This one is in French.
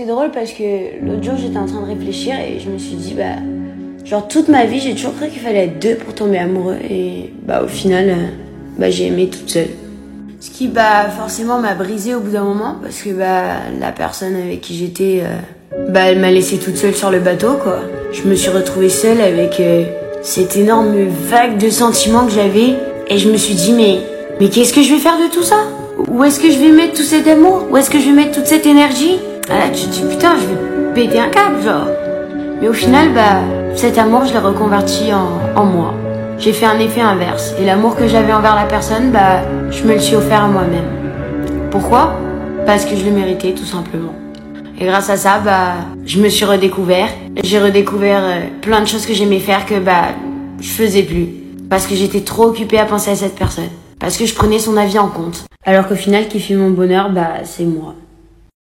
C'est drôle parce que l'autre jour j'étais en train de réfléchir et je me suis dit bah genre toute ma vie j'ai toujours cru qu'il fallait être deux pour tomber amoureux et bah au final euh, bah j'ai aimé toute seule. Ce qui bah forcément m'a brisé au bout d'un moment parce que bah la personne avec qui j'étais euh, bah elle m'a laissé toute seule sur le bateau quoi. Je me suis retrouvée seule avec euh, cette énorme vague de sentiments que j'avais et je me suis dit mais mais qu'est-ce que je vais faire de tout ça? Où est-ce que je vais mettre tout cet amour? Où est-ce que je vais mettre toute cette énergie? Ah là, tu te dis putain, je vais péter un câble, genre. Mais au final, bah, cet amour, je l'ai reconverti en, en moi. J'ai fait un effet inverse. Et l'amour que j'avais envers la personne, bah, je me le suis offert à moi-même. Pourquoi? Parce que je le méritais, tout simplement. Et grâce à ça, bah, je me suis redécouvert. J'ai redécouvert euh, plein de choses que j'aimais faire que, bah, je faisais plus. Parce que j'étais trop occupée à penser à cette personne. Parce que je prenais son avis en compte. Alors qu'au final, qui fait mon bonheur, bah, c'est moi.